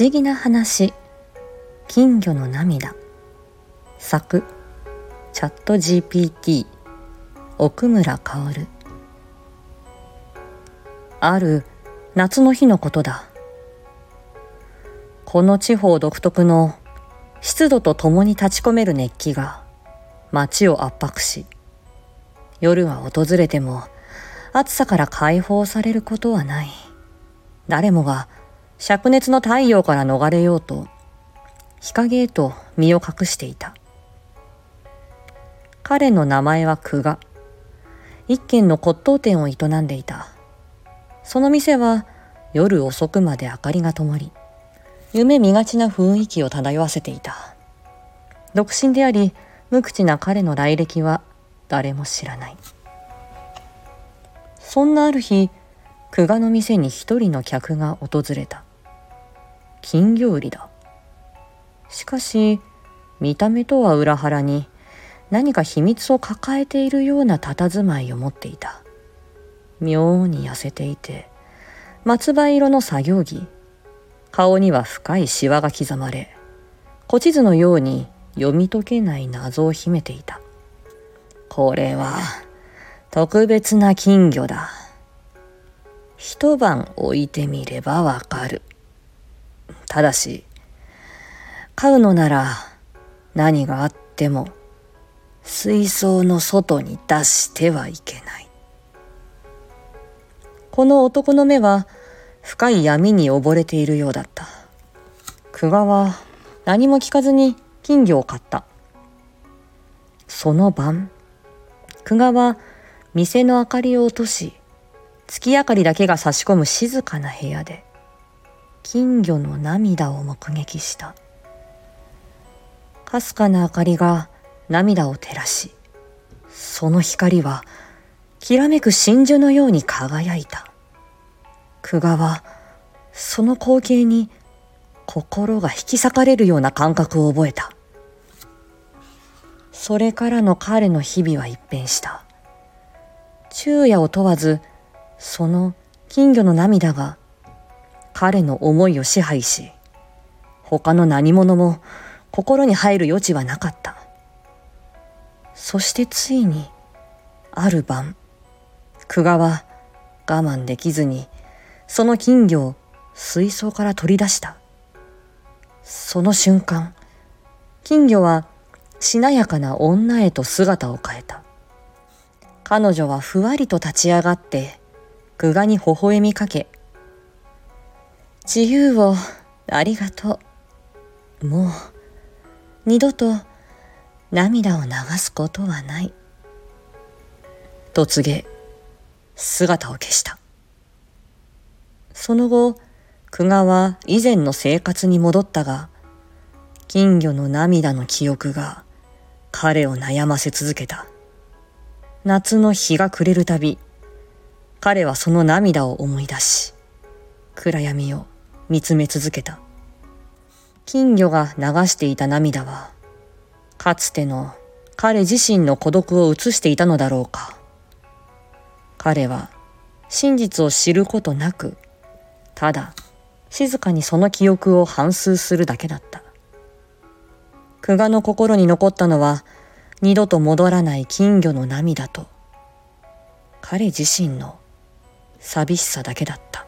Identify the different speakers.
Speaker 1: 思議な話。金魚の涙。作チャット GPT 奥村薫。ある夏の日のことだ。この地方独特の湿度とともに立ち込める熱気が街を圧迫し夜は訪れても暑さから解放されることはない。誰もが灼熱の太陽から逃れようと日陰へと身を隠していた。彼の名前は久我。一軒の骨董店を営んでいた。その店は夜遅くまで明かりが灯り夢見がちな雰囲気を漂わせていた。独身であり無口な彼の来歴は誰も知らない。そんなある日久我の店に一人の客が訪れた。金魚売りだ。しかし、見た目とは裏腹に何か秘密を抱えているような佇まいを持っていた。妙に痩せていて、松葉色の作業着。顔には深いシワが刻まれ、古地図のように読み解けない謎を秘めていた。これは特別な金魚だ。一晩置いてみればわかる。ただし、飼うのなら何があっても水槽の外に出してはいけない。この男の目は深い闇に溺れているようだった。久我は何も聞かずに金魚を買った。その晩、久我は店の明かりを落とし、月明かりだけが差し込む静かな部屋で、金魚の涙を目撃した。かすかな明かりが涙を照らし、その光はきらめく真珠のように輝いた。久我はその光景に心が引き裂かれるような感覚を覚えた。それからの彼の日々は一変した。昼夜を問わず、その金魚の涙が彼の思いを支配し、他の何者も心に入る余地はなかった。そしてついに、ある晩、久我は我慢できずに、その金魚を水槽から取り出した。その瞬間、金魚はしなやかな女へと姿を変えた。彼女はふわりと立ち上がって、久我に微笑みかけ、自由をありがとう。もう二度と涙を流すことはない。と告げ、姿を消した。その後、久我は以前の生活に戻ったが、金魚の涙の記憶が彼を悩ませ続けた。夏の日が暮れるたび、彼はその涙を思い出し、暗闇を見つめ続けた。金魚が流していた涙は、かつての彼自身の孤独を映していたのだろうか。彼は真実を知ることなく、ただ静かにその記憶を反芻するだけだった。久我の心に残ったのは、二度と戻らない金魚の涙と、彼自身の寂しさだけだった。